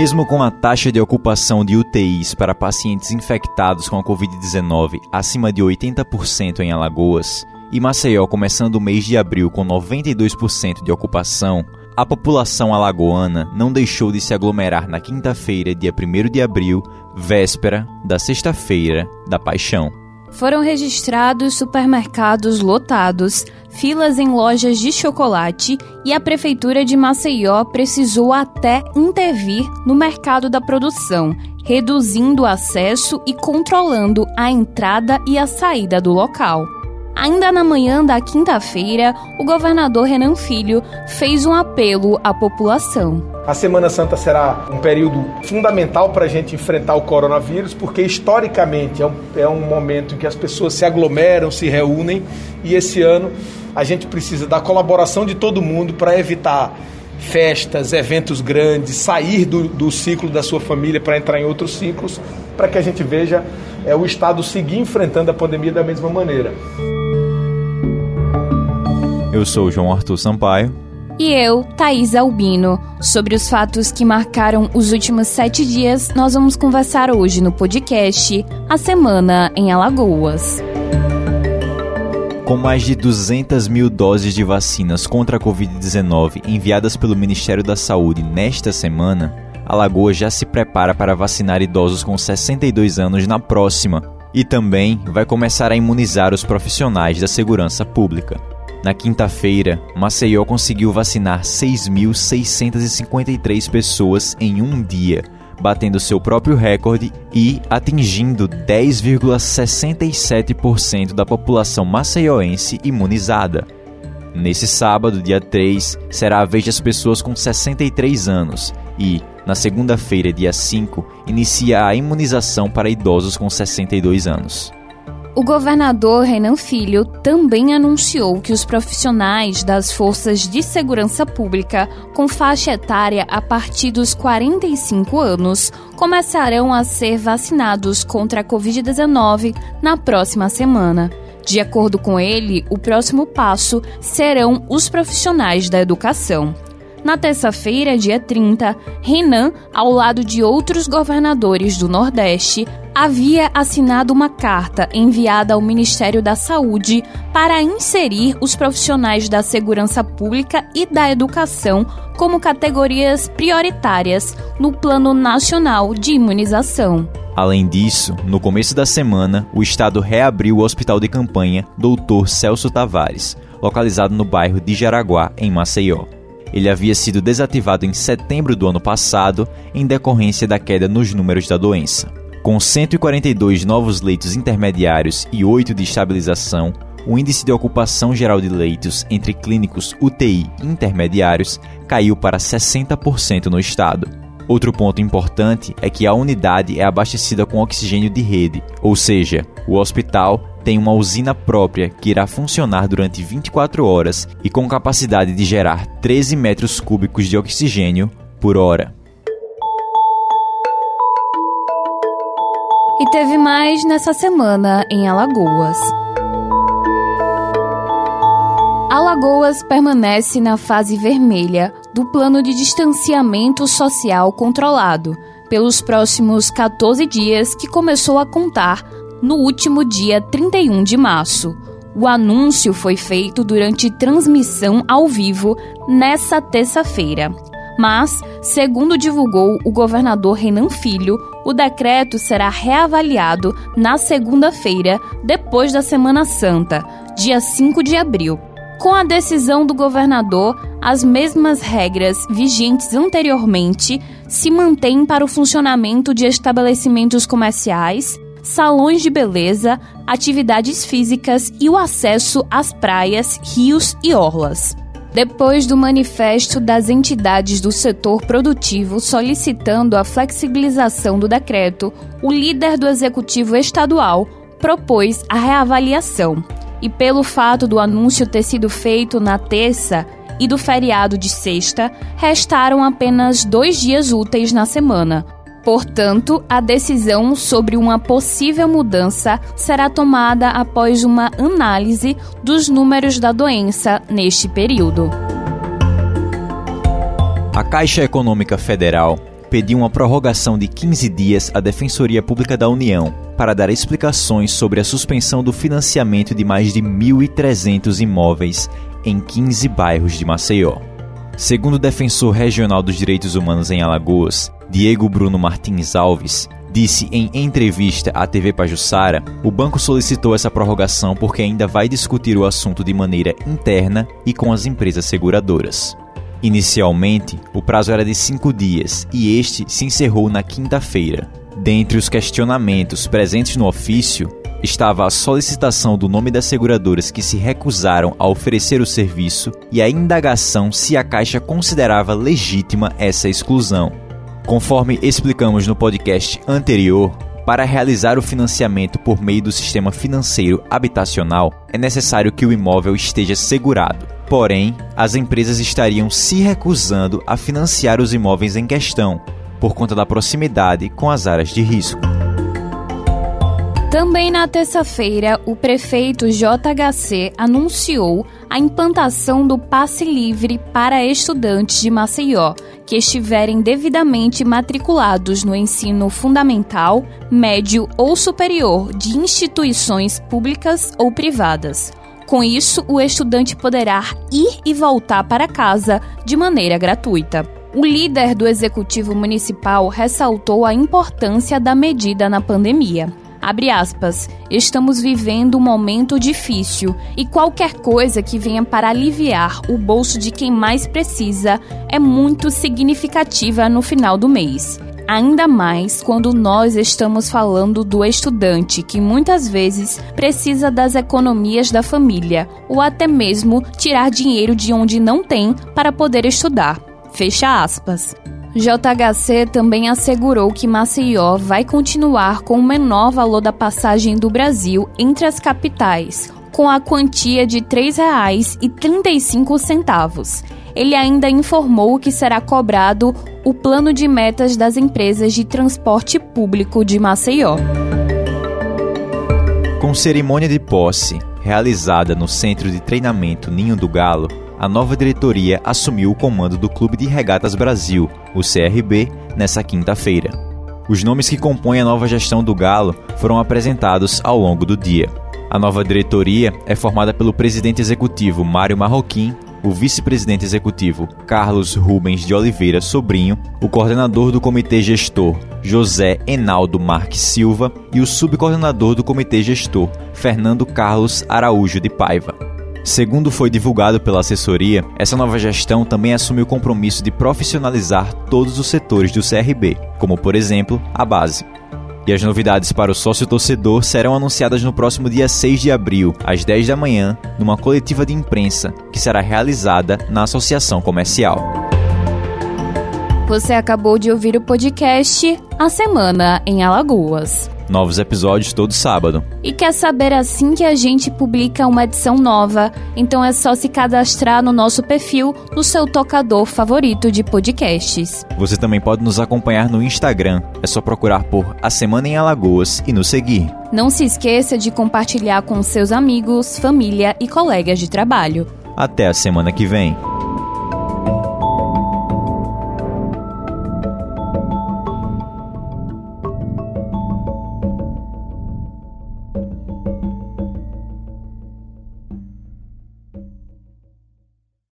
Mesmo com a taxa de ocupação de UTIs para pacientes infectados com a Covid-19 acima de 80% em Alagoas, e Maceió começando o mês de abril com 92% de ocupação, a população alagoana não deixou de se aglomerar na quinta-feira, dia 1 de abril, véspera da Sexta-feira da Paixão. Foram registrados supermercados lotados, filas em lojas de chocolate e a Prefeitura de Maceió precisou até intervir no mercado da produção, reduzindo o acesso e controlando a entrada e a saída do local. Ainda na manhã da quinta-feira, o governador Renan Filho fez um apelo à população. A Semana Santa será um período fundamental para a gente enfrentar o coronavírus, porque historicamente é um, é um momento em que as pessoas se aglomeram, se reúnem, e esse ano a gente precisa da colaboração de todo mundo para evitar festas, eventos grandes, sair do, do ciclo da sua família para entrar em outros ciclos, para que a gente veja é, o Estado seguir enfrentando a pandemia da mesma maneira. Eu sou João Arthur Sampaio. E eu, Thaís Albino. Sobre os fatos que marcaram os últimos sete dias, nós vamos conversar hoje no podcast A Semana em Alagoas. Com mais de 200 mil doses de vacinas contra a Covid-19 enviadas pelo Ministério da Saúde nesta semana, Alagoas já se prepara para vacinar idosos com 62 anos na próxima e também vai começar a imunizar os profissionais da segurança pública. Na quinta-feira, Maceió conseguiu vacinar 6.653 pessoas em um dia, batendo seu próprio recorde e atingindo 10,67% da população maceioense imunizada. Nesse sábado, dia 3, será a vez das pessoas com 63 anos e, na segunda-feira, dia 5, inicia a imunização para idosos com 62 anos. O governador Renan Filho também anunciou que os profissionais das forças de segurança pública com faixa etária a partir dos 45 anos começarão a ser vacinados contra a Covid-19 na próxima semana. De acordo com ele, o próximo passo serão os profissionais da educação. Na terça-feira, dia 30, Renan, ao lado de outros governadores do Nordeste, havia assinado uma carta enviada ao Ministério da Saúde para inserir os profissionais da segurança pública e da educação como categorias prioritárias no Plano Nacional de Imunização. Além disso, no começo da semana, o estado reabriu o hospital de campanha Dr. Celso Tavares, localizado no bairro de Jaraguá, em Maceió. Ele havia sido desativado em setembro do ano passado em decorrência da queda nos números da doença. Com 142 novos leitos intermediários e 8 de estabilização, o índice de ocupação geral de leitos entre clínicos UTI intermediários caiu para 60% no estado. Outro ponto importante é que a unidade é abastecida com oxigênio de rede, ou seja, o hospital tem uma usina própria que irá funcionar durante 24 horas e com capacidade de gerar 13 metros cúbicos de oxigênio por hora. E teve mais nessa semana em Alagoas. Alagoas permanece na fase vermelha do plano de distanciamento social controlado pelos próximos 14 dias que começou a contar no último dia 31 de março. O anúncio foi feito durante transmissão ao vivo nessa terça-feira. Mas, segundo divulgou o governador Renan Filho, o decreto será reavaliado na segunda-feira, depois da Semana Santa, dia 5 de abril. Com a decisão do governador, as mesmas regras vigentes anteriormente se mantêm para o funcionamento de estabelecimentos comerciais, salões de beleza, atividades físicas e o acesso às praias, rios e orlas. Depois do manifesto das entidades do setor produtivo solicitando a flexibilização do decreto, o líder do executivo estadual propôs a reavaliação. E pelo fato do anúncio ter sido feito na terça e do feriado de sexta, restaram apenas dois dias úteis na semana, Portanto, a decisão sobre uma possível mudança será tomada após uma análise dos números da doença neste período. A Caixa Econômica Federal pediu uma prorrogação de 15 dias à Defensoria Pública da União para dar explicações sobre a suspensão do financiamento de mais de 1.300 imóveis em 15 bairros de Maceió. Segundo o defensor regional dos direitos humanos em Alagoas, Diego Bruno Martins Alves, disse em entrevista à TV Pajussara, o banco solicitou essa prorrogação porque ainda vai discutir o assunto de maneira interna e com as empresas seguradoras. Inicialmente, o prazo era de cinco dias e este se encerrou na quinta-feira. Dentre os questionamentos presentes no ofício, estava a solicitação do nome das seguradoras que se recusaram a oferecer o serviço e a indagação se a Caixa considerava legítima essa exclusão. Conforme explicamos no podcast anterior, para realizar o financiamento por meio do sistema financeiro habitacional, é necessário que o imóvel esteja segurado. Porém, as empresas estariam se recusando a financiar os imóveis em questão, por conta da proximidade com as áreas de risco. Também na terça-feira, o prefeito JHC anunciou a implantação do passe livre para estudantes de Maceió que estiverem devidamente matriculados no ensino fundamental, médio ou superior de instituições públicas ou privadas. Com isso, o estudante poderá ir e voltar para casa de maneira gratuita. O líder do executivo municipal ressaltou a importância da medida na pandemia. Abre aspas, estamos vivendo um momento difícil e qualquer coisa que venha para aliviar o bolso de quem mais precisa é muito significativa no final do mês. Ainda mais quando nós estamos falando do estudante que muitas vezes precisa das economias da família ou até mesmo tirar dinheiro de onde não tem para poder estudar. Fecha aspas. JHC também assegurou que Maceió vai continuar com o menor valor da passagem do Brasil entre as capitais, com a quantia de R$ 3,35. Ele ainda informou que será cobrado o plano de metas das empresas de transporte público de Maceió. Com cerimônia de posse realizada no Centro de Treinamento Ninho do Galo, a nova diretoria assumiu o comando do Clube de Regatas Brasil, o CRB, nessa quinta-feira. Os nomes que compõem a nova gestão do Galo foram apresentados ao longo do dia. A nova diretoria é formada pelo presidente executivo Mário Marroquim, o vice-presidente executivo Carlos Rubens de Oliveira Sobrinho, o coordenador do comitê gestor José Enaldo Marques Silva e o subcoordenador do comitê gestor Fernando Carlos Araújo de Paiva. Segundo foi divulgado pela assessoria, essa nova gestão também assume o compromisso de profissionalizar todos os setores do CRB, como por exemplo a base. E as novidades para o sócio torcedor serão anunciadas no próximo dia 6 de abril, às 10 da manhã, numa coletiva de imprensa que será realizada na Associação Comercial. Você acabou de ouvir o podcast A Semana em Alagoas. Novos episódios todo sábado. E quer saber assim que a gente publica uma edição nova? Então é só se cadastrar no nosso perfil no seu tocador favorito de podcasts. Você também pode nos acompanhar no Instagram. É só procurar por A Semana em Alagoas e nos seguir. Não se esqueça de compartilhar com seus amigos, família e colegas de trabalho. Até a semana que vem.